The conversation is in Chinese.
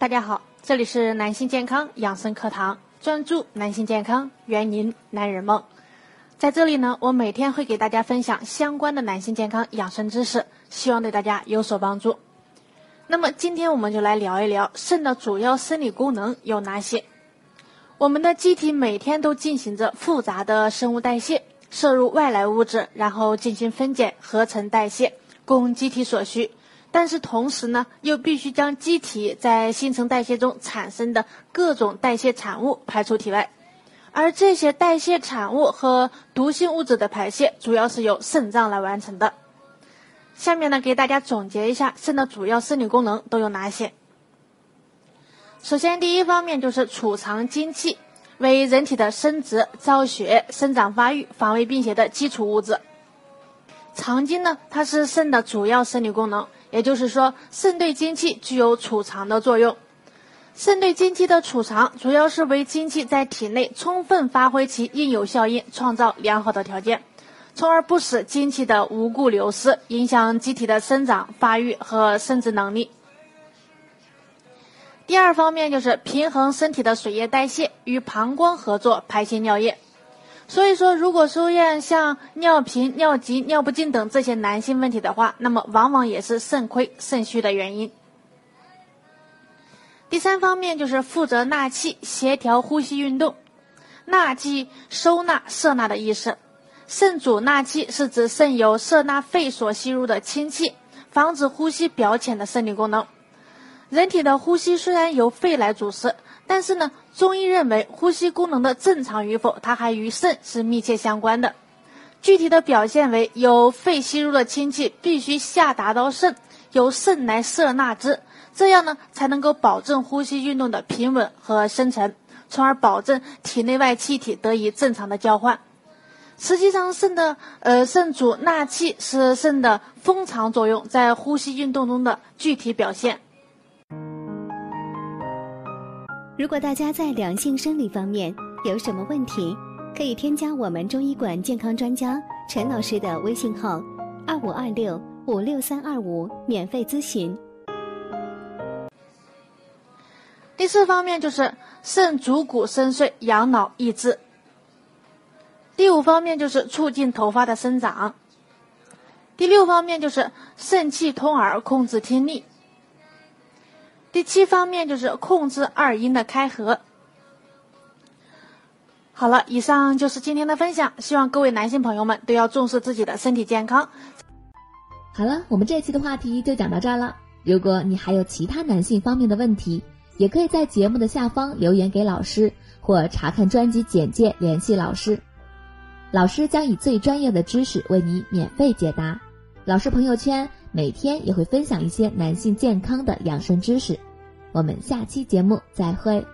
大家好，这里是男性健康养生课堂，专注男性健康，圆您男人梦。在这里呢，我每天会给大家分享相关的男性健康养生知识，希望对大家有所帮助。那么今天我们就来聊一聊肾的主要生理功能有哪些。我们的机体每天都进行着复杂的生物代谢，摄入外来物质，然后进行分解、合成、代谢，供机体所需。但是同时呢，又必须将机体在新陈代谢中产生的各种代谢产物排出体外。而这些代谢产物和毒性物质的排泄，主要是由肾脏来完成的。下面呢，给大家总结一下肾的主要生理功能都有哪些。首先，第一方面就是储藏精气，为人体的生殖、造血、生长发育、防卫病邪的基础物质。藏精呢，它是肾的主要生理功能，也就是说，肾对精气具有储藏的作用。肾对精气的储藏，主要是为精气在体内充分发挥其应有效应创造良好的条件，从而不使精气的无故流失，影响机体的生长发育和生殖能力。第二方面就是平衡身体的水液代谢，与膀胱合作排泄尿液。所以说，如果出现像尿频、尿急、尿不尽等这些男性问题的话，那么往往也是肾亏、肾虚的原因。第三方面就是负责纳气、协调呼吸运动。纳气收纳、摄纳的意思。肾主纳气是指肾由摄纳肺所吸入的氢气，防止呼吸表浅的生理功能。人体的呼吸虽然由肺来主持，但是呢，中医认为呼吸功能的正常与否，它还与肾是密切相关的。具体的表现为，由肺吸入的氢气必须下达到肾，由肾来摄纳之。这样呢，才能够保证呼吸运动的平稳和深沉，从而保证体内外气体得以正常的交换。实际上，肾的呃肾主纳气是肾的封藏作用在呼吸运动中的具体表现。如果大家在两性生理方面有什么问题，可以添加我们中医馆健康专家陈老师的微信号：二五二六五六三二五，免费咨询。第四方面就是肾主骨生髓，养脑益智。第五方面就是促进头发的生长。第六方面就是肾气通耳，控制听力。第七方面就是控制二阴的开合。好了，以上就是今天的分享，希望各位男性朋友们都要重视自己的身体健康。好了，我们这期的话题就讲到这儿了。如果你还有其他男性方面的问题，也可以在节目的下方留言给老师，或查看专辑简介联系老师。老师将以最专业的知识为你免费解答。老师朋友圈每天也会分享一些男性健康的养生知识。我们下期节目再会。